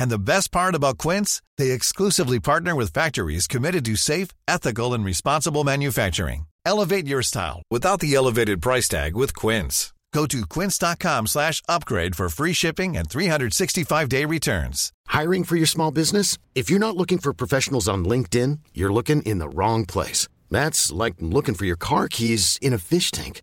And the best part about Quince, they exclusively partner with factories committed to safe, ethical, and responsible manufacturing. Elevate your style without the elevated price tag with Quince. Go to quince.com slash upgrade for free shipping and 365-day returns. Hiring for your small business? If you're not looking for professionals on LinkedIn, you're looking in the wrong place. That's like looking for your car keys in a fish tank.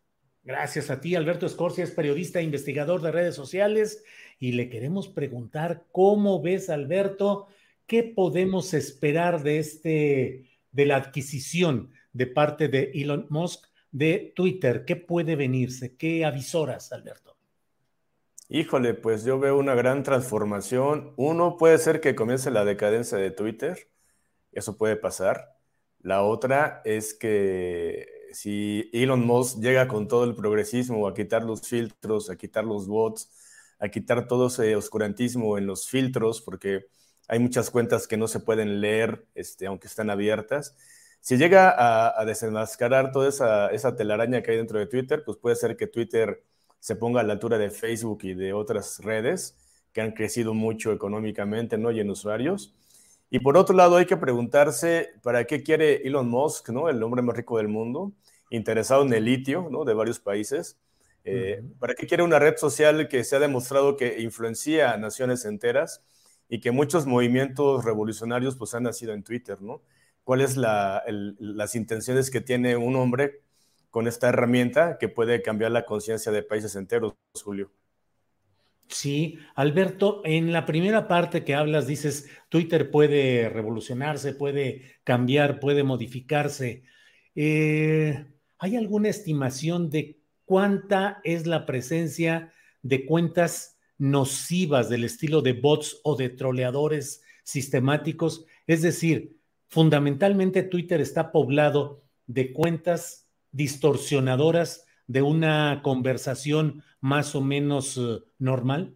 Gracias a ti, Alberto Escorcia, es periodista e investigador de redes sociales y le queremos preguntar cómo ves, Alberto, qué podemos esperar de este, de la adquisición de parte de Elon Musk de Twitter. ¿Qué puede venirse? ¿Qué avisoras, Alberto? Híjole, pues yo veo una gran transformación. Uno puede ser que comience la decadencia de Twitter, eso puede pasar. La otra es que si Elon Musk llega con todo el progresismo a quitar los filtros, a quitar los bots, a quitar todo ese oscurantismo en los filtros, porque hay muchas cuentas que no se pueden leer, este, aunque están abiertas. Si llega a, desenmascarar toda esa, telaraña que hay dentro de Twitter, pues puede ser que Twitter se ponga a la altura de Facebook y de otras redes que han crecido mucho económicamente ¿no? y en usuarios. Y por otro lado, hay que preguntarse para qué quiere Elon Musk, ¿no? el hombre más rico del mundo, interesado en el litio ¿no? de varios países. Eh, ¿Para qué quiere una red social que se ha demostrado que influencia a naciones enteras y que muchos movimientos revolucionarios pues, han nacido en Twitter? ¿no? ¿Cuáles la, las intenciones que tiene un hombre con esta herramienta que puede cambiar la conciencia de países enteros, Julio? Sí, Alberto, en la primera parte que hablas dices, Twitter puede revolucionarse, puede cambiar, puede modificarse. Eh, ¿Hay alguna estimación de cuánta es la presencia de cuentas nocivas del estilo de bots o de troleadores sistemáticos? Es decir, fundamentalmente Twitter está poblado de cuentas distorsionadoras de una conversación más o menos eh, normal?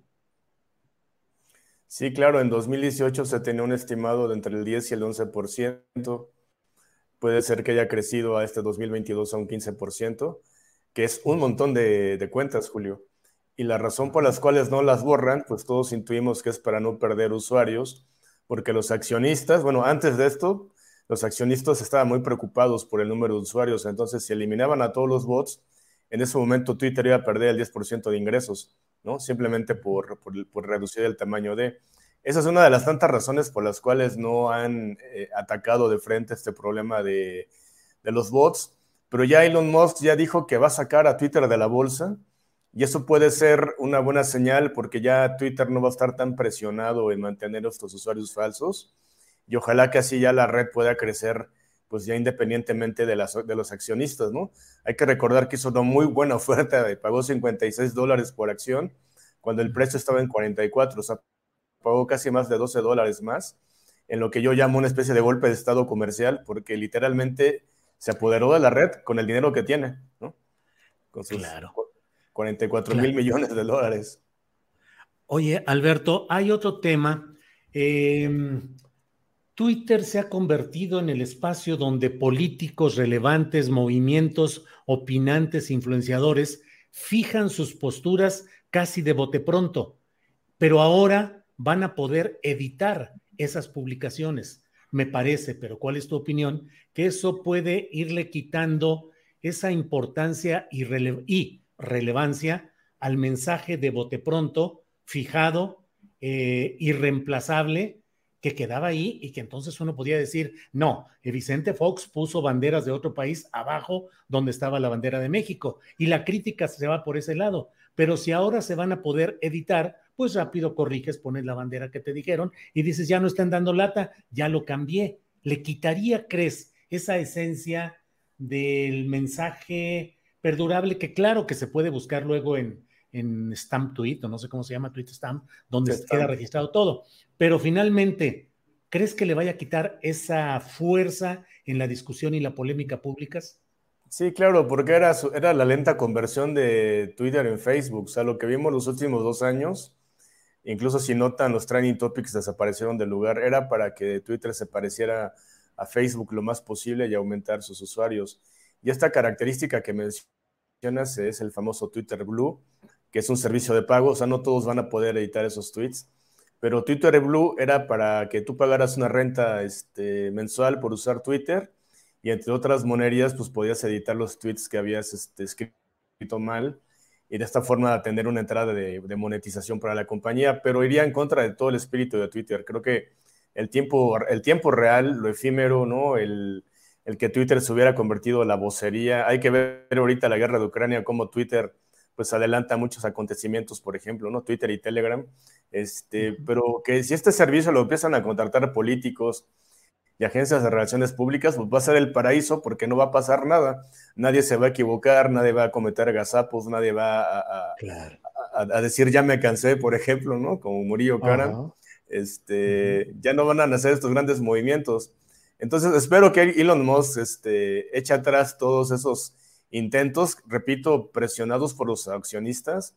Sí, claro, en 2018 se tenía un estimado de entre el 10 y el 11%. Puede ser que haya crecido a este 2022 a un 15%, que es un montón de, cuentas, Julio. Y la razón por las cuales no las borran, pues todos intuimos que es para no perder usuarios, porque los accionistas, bueno, antes de esto, los accionistas estaban muy preocupados por el número de usuarios, entonces si eliminaban a todos los bots, en ese momento Twitter iba a perder el 10% de ingresos, ¿no? Simplemente por, por, reducir el tamaño de... Esa es una de las tantas razones por las cuales no han eh, atacado de frente este problema de, de, los bots, pero ya Elon Musk ya dijo que va a sacar a Twitter de la bolsa y eso puede ser una buena señal porque ya Twitter no va a estar tan presionado en mantener estos usuarios falsos y ojalá que así ya la red pueda crecer pues ya independientemente de, las, de los accionistas, ¿no? Hay que recordar que hizo una muy buena oferta, pagó 56 dólares por acción, cuando el precio estaba en 44, o sea, pagó casi más de 12 dólares más, en lo que yo llamo una especie de golpe de estado comercial, porque literalmente se apoderó de la red con el dinero que tiene, ¿no? Con sus claro. 44 mil millones de dólares. Oye, Alberto, hay otro tema. Eh, Twitter se ha convertido en el espacio donde políticos relevantes, movimientos, opinantes, influenciadores fijan sus posturas casi de bote pronto, pero ahora van a poder editar esas publicaciones. Me parece, pero ¿cuál es tu opinión? Que eso puede irle quitando esa importancia y, relevancia al mensaje de bote pronto, fijado, eh, irreemplazable que quedaba ahí y que entonces uno podía decir, no, Vicente Fox puso banderas de otro país abajo donde estaba la bandera de México y la crítica se va por ese lado. Pero si ahora se van a poder editar, pues rápido corriges, pones la bandera que te dijeron y dices, ya no están dando lata, ya lo cambié. ¿Le quitaría, crees, esa esencia del mensaje perdurable que claro que se puede buscar luego en, en Stamp Tweet, o no sé cómo se llama, Tweet Stamp, donde queda registrado todo. Pero finalmente, ¿crees que le vaya a quitar esa fuerza en la discusión y la polémica públicas? Sí, claro, porque era, era la lenta conversión de Twitter en Facebook. O sea, lo que vimos los últimos dos años, incluso si notan, los trending topics desaparecieron del lugar, era para que Twitter se pareciera a Facebook lo más posible y aumentar sus usuarios. Y esta característica que mencionas es el famoso Twitter Blue, que es un servicio de pago. O sea, no todos van a poder editar esos tweets pero Twitter Blue era para que tú pagaras una renta este, mensual por usar Twitter y entre otras monerías, pues podías editar los tweets que habías este, escrito mal y de esta forma tener una entrada de, monetización para la compañía, pero iría en contra de todo el espíritu de Twitter. Creo que el tiempo, el tiempo real, lo efímero, ¿no? El, el que Twitter se hubiera convertido en la vocería. Hay que ver ahorita la guerra de Ucrania, cómo Twitter pues adelanta muchos acontecimientos, por ejemplo, ¿no? Twitter y Telegram, este, pero que si este servicio lo empiezan a contratar políticos y agencias de relaciones públicas, pues va a ser el paraíso porque no va a pasar nada. Nadie se va a equivocar, nadie va a cometer gazapos, nadie va a, a, decir ya me cansé, por ejemplo, ¿no? Como Murillo Karam. Este, Ya no van a nacer estos grandes movimientos. Entonces, espero que Elon Musk este, eche atrás todos esos intentos, repito, presionados por los accionistas,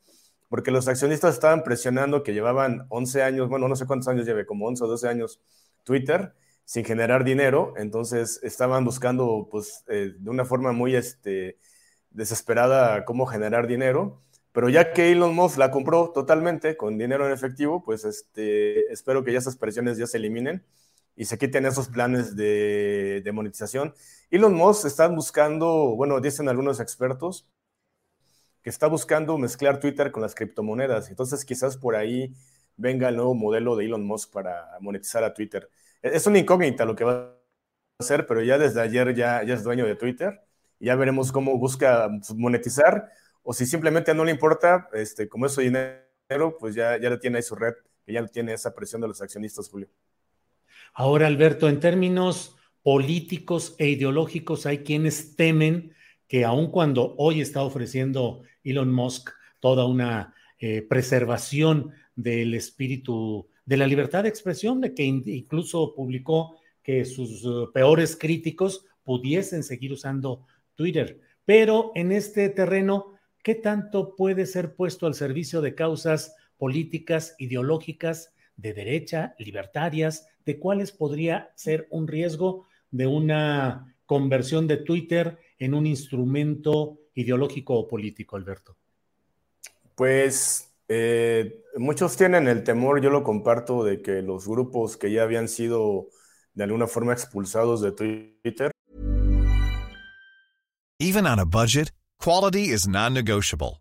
porque los accionistas estaban presionando que llevaban 11 años, bueno, no sé cuántos años lleve, como 11 o 12 años Twitter, sin generar dinero, entonces estaban buscando, pues, eh, de una forma muy este, desesperada cómo generar dinero, pero ya que Elon Musk la compró totalmente con dinero en efectivo, pues este, espero que ya esas presiones ya se eliminen y se quiten esos planes de, monetización. Elon Musk está buscando, bueno, dicen algunos expertos, que está buscando mezclar Twitter con las criptomonedas. Entonces, quizás por ahí venga el nuevo modelo de Elon Musk para monetizar a Twitter. E-, es una incógnita lo que va a hacer, pero ya desde ayer ya, es dueño de Twitter. Ya veremos cómo busca monetizar o si simplemente no le importa, este, como es su dinero, pues ya, ya tiene ahí su red, que ya tiene esa presión de los accionistas, Julio. Ahora, Alberto, en términos políticos e ideológicos, hay quienes temen que aun cuando hoy está ofreciendo Elon Musk toda una eh, preservación del espíritu de la libertad de expresión, de que incluso publicó que sus uh, peores críticos pudiesen seguir usando Twitter. Pero en este terreno, ¿qué tanto puede ser puesto al servicio de causas políticas, ideológicas, de derecha, libertarias, de cuáles podría ser un riesgo de una conversión de Twitter en un instrumento ideológico o político, Alberto? Pues eh, muchos tienen el temor, yo lo comparto, de que los grupos que ya habían sido de alguna forma expulsados de Twitter. Even on a budget, quality is non-negotiable.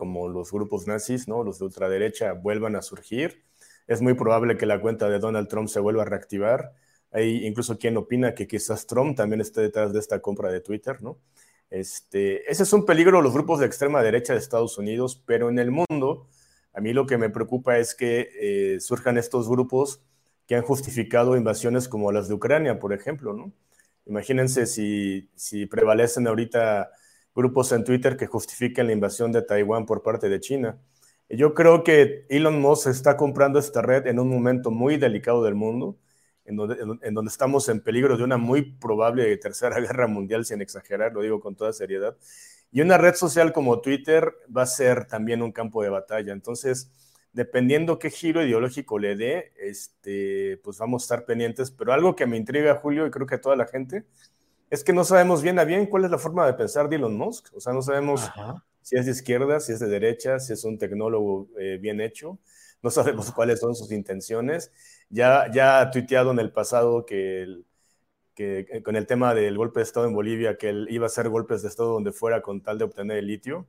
como los grupos nazis, ¿no? los de ultraderecha, vuelvan a surgir. Es muy probable que la cuenta de Donald Trump se vuelva a reactivar. Hay incluso quien opina que quizás Trump también esté detrás de esta compra de Twitter, ¿no? Este, ese es un peligro los grupos de extrema derecha de Estados Unidos, pero en el mundo, a mí lo que me preocupa es que eh, surjan estos grupos que han justificado invasiones como las de Ucrania, por ejemplo, ¿no? Imagínense si, si prevalecen ahorita grupos en Twitter que justifiquen la invasión de Taiwán por parte de China. Yo creo que Elon Musk está comprando esta red en un momento muy delicado del mundo, en donde, en donde, estamos en peligro de una muy probable tercera guerra mundial, sin exagerar, lo digo con toda seriedad. Y una red social como Twitter va a ser también un campo de batalla. Entonces, dependiendo qué giro ideológico le dé, este, pues vamos a estar pendientes. Pero algo que me intriga, Julio, y creo que a toda la gente, es que no sabemos bien a bien cuál es la forma de pensar de Elon Musk. O sea, no sabemos si es de izquierda, si es de derecha, si es un tecnólogo eh, bien hecho. No sabemos cuáles son sus intenciones. Ya, ya ha tuiteado en el pasado que el, eh, con el tema del golpe de Estado en Bolivia, que él iba a hacer golpes de Estado donde fuera con tal de obtener el litio.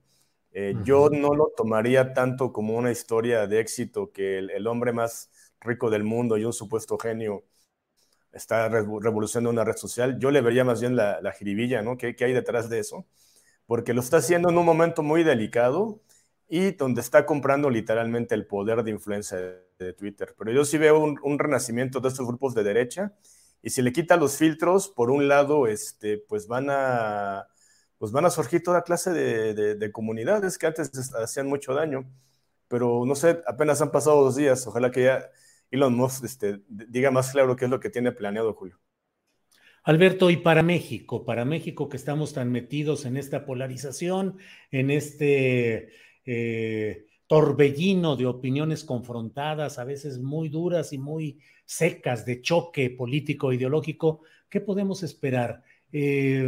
Eh, yo no lo tomaría tanto como una historia de éxito que el, hombre más rico del mundo y un supuesto genio está revolucionando una red social. Yo le vería más bien la, la jiribilla, ¿no? ¿Qué, hay detrás de eso? Porque lo está haciendo en un momento muy delicado y donde está comprando literalmente el poder de influencia de, Twitter. Pero yo sí veo un, un renacimiento de estos grupos de derecha y si le quita los filtros, por un lado, este, pues van a, pues van a surgir toda clase de, comunidades que antes hacían mucho daño. Pero no sé, apenas han pasado dos días. Ojalá que ya Elon Musk este, diga más claro qué es lo que tiene planeado, Julio. Alberto, y para México, para México que estamos tan metidos en esta polarización, en este eh, torbellino de opiniones confrontadas, a veces muy duras y muy secas de choque político ideológico, ¿qué podemos esperar? Eh,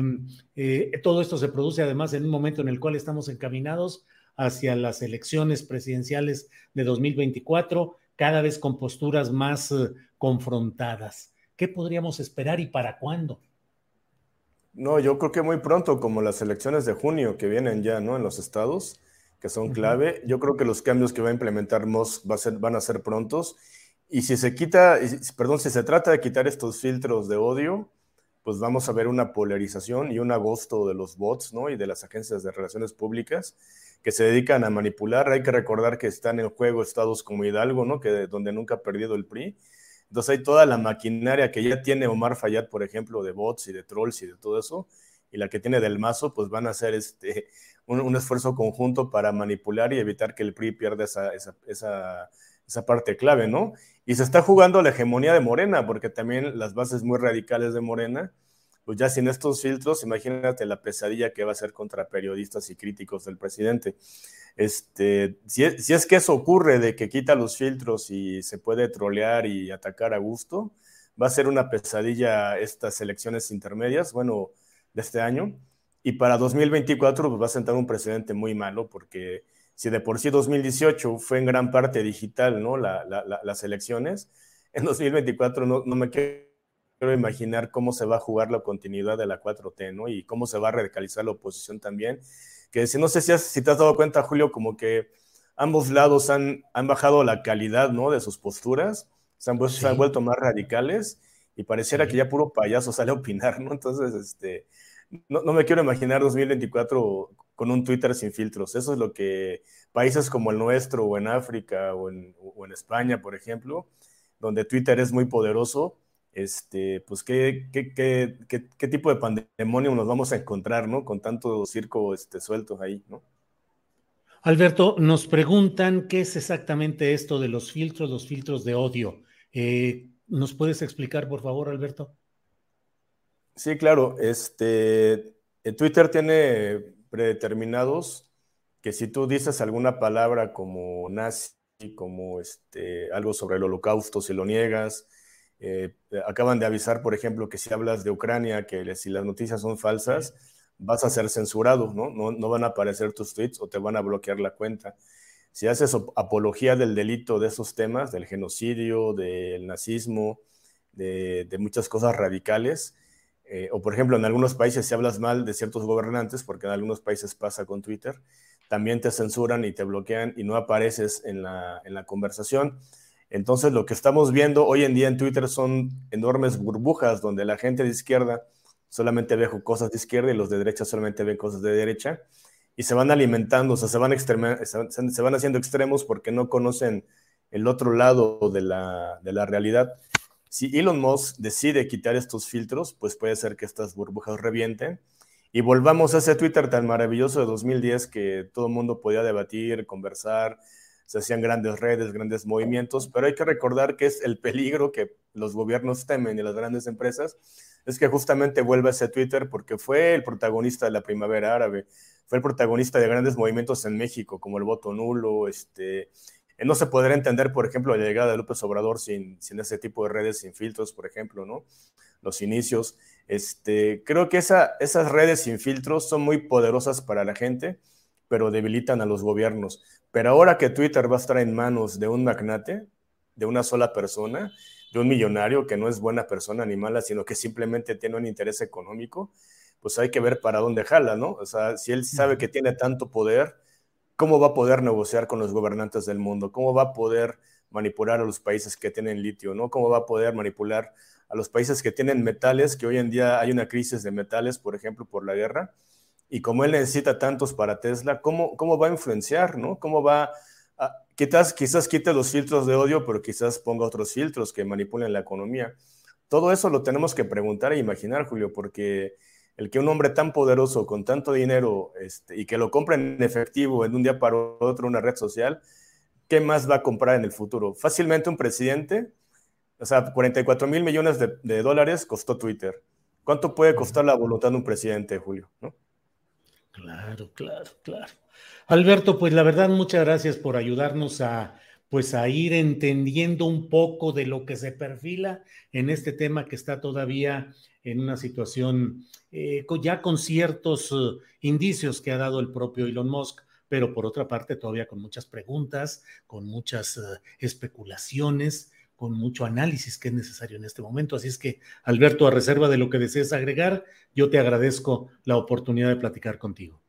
eh, todo esto se produce además en un momento en el cual estamos encaminados hacia las elecciones presidenciales de 2024, cada vez con posturas más eh, confrontadas. ¿Qué podríamos esperar y para cuándo? No, yo creo que muy pronto, como las elecciones de junio que vienen ya, ¿no? En los estados que son clave. Yo creo que los cambios que va a implementar Musk va a ser, van a ser prontos. Y si se quita, perdón, si se trata de quitar estos filtros de odio, pues vamos a ver una polarización y un agosto de los bots, ¿no? Y de las agencias de relaciones públicas que se dedican a manipular. Hay que recordar que están en juego estados como Hidalgo, ¿no? Que donde nunca ha perdido el PRI. Entonces hay toda la maquinaria que ya tiene Omar Fayad, por ejemplo, de bots y de trolls y de todo eso, y la que tiene del mazo, pues van a ser este, un, esfuerzo conjunto para manipular y evitar que el PRI pierda esa, esa, esa, esa, parte clave, ¿no? Y se está jugando la hegemonía de Morena, porque también las bases muy radicales de Morena, pues ya sin estos filtros, imagínate la pesadilla que va a ser contra periodistas y críticos del presidente. Este, si, es, si es que eso ocurre de que quita los filtros y se puede trolear y atacar a gusto, va a ser una pesadilla estas elecciones intermedias, bueno, de este año y para 2024 pues, va a sentar un precedente muy malo porque si de por sí 2018 fue en gran parte digital, ¿no? las elecciones, en 2024 no, no me quiero imaginar cómo se va a jugar la continuidad de la 4T, ¿no? Y cómo se va a radicalizar la oposición también. Que si no sé si, si te has dado cuenta, Julio, como que ambos lados han, han bajado la calidad, ¿no? De sus posturas, se han, se han vuelto más radicales y pareciera que ya puro payaso sale a opinar, ¿no? Entonces, este, no, me quiero imaginar 2024 con un Twitter sin filtros. Eso es lo que países como el nuestro o en África o en, España, por ejemplo, donde Twitter es muy poderoso, este, pues qué, qué, tipo de pandemonio nos vamos a encontrar, ¿no? Con tanto circo este, suelto ahí, ¿no? Alberto, nos preguntan qué es exactamente esto de los filtros, los filtros de odio. Eh, ¿Nos puedes explicar, por favor, Alberto? Sí, claro. Este, Twitter tiene predeterminados que si tú dices alguna palabra como nazi, como este, algo sobre el holocausto, si lo niegas, eh, acaban de avisar, por ejemplo, que si hablas de Ucrania, que si las noticias son falsas, vas a ser censurado, ¿no? ¿no? No van a aparecer tus tweets o te van a bloquear la cuenta. Si haces apología del delito de esos temas, del genocidio, del nazismo, de, de muchas cosas radicales, eh, o por ejemplo, en algunos países si hablas mal de ciertos gobernantes, porque en algunos países pasa con Twitter, también te censuran y te bloquean y no apareces en la, en la conversación. Entonces, lo que estamos viendo hoy en día en Twitter son enormes burbujas donde la gente de izquierda solamente ve cosas de izquierda y los de derecha solamente ven cosas de derecha y se van alimentando, o sea, se van, se, van haciendo extremos porque no conocen el otro lado de la, de la realidad. Si Elon Musk decide quitar estos filtros, pues puede ser que estas burbujas revienten. Y volvamos a ese Twitter tan maravilloso de 2010 que todo el mundo podía debatir, conversar, se hacían grandes redes, grandes movimientos, pero hay que recordar que es el peligro que los gobiernos temen y las grandes empresas, es que justamente vuelva ese Twitter porque fue el protagonista de la primavera árabe, fue el protagonista de grandes movimientos en México, como el voto nulo, este, eh, no se podrá entender, por ejemplo, la llegada de López Obrador sin, sin ese tipo de redes, sin filtros, por ejemplo, ¿no? Los inicios. Este, creo que esa, esas redes sin filtros son muy poderosas para la gente, pero debilitan a los gobiernos. Pero ahora que Twitter va a estar en manos de un magnate, de una sola persona, de un millonario que no es buena persona ni mala, sino que simplemente tiene un interés económico, pues hay que ver para dónde jala, ¿no? O sea, si él sabe que tiene tanto poder, ¿cómo va a poder negociar con los gobernantes del mundo? ¿Cómo va a poder manipular a los países que tienen litio, ¿no? ¿Cómo va a poder manipular a los países que tienen metales, que hoy en día hay una crisis de metales, por ejemplo, por la guerra? Y como él necesita tantos para Tesla, ¿cómo, cómo va a influenciar, ¿no? ¿Cómo va a, quizás, quizás quite los filtros de odio, pero quizás ponga otros filtros que manipulen la economía? Todo eso lo tenemos que preguntar e imaginar, Julio, porque el que un hombre tan poderoso, con tanto dinero, este, y que lo compre en efectivo en un día para otro una red social, ¿qué más va a comprar en el futuro? Fácilmente un presidente, o sea, 44 mil millones de, dólares costó Twitter. ¿Cuánto puede costar la voluntad de un presidente, Julio? Claro, claro, claro. Alberto, pues la verdad, muchas gracias por ayudarnos a pues a ir entendiendo un poco de lo que se perfila en este tema que está todavía en una situación eh, ya con ciertos uh, indicios que ha dado el propio Elon Musk, pero por otra parte todavía con muchas preguntas, con muchas uh, especulaciones, con mucho análisis que es necesario en este momento. Así es que, Alberto, a reserva de lo que desees agregar, yo te agradezco la oportunidad de platicar contigo.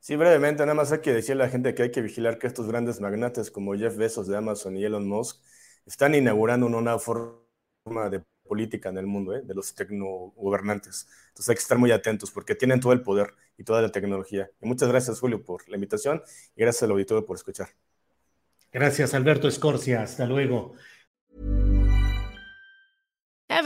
Sí, brevemente, nada más hay que decirle a la gente que hay que vigilar que estos grandes magnates como Jeff Bezos de Amazon y Elon Musk están inaugurando una forma de política en el mundo, ¿eh? de los tecnogobernantes. Entonces hay que estar muy atentos porque tienen todo el poder y toda la tecnología. Y muchas gracias, Julio, por la invitación y gracias al auditorio por escuchar. Gracias, Alberto Escorcia. Hasta luego.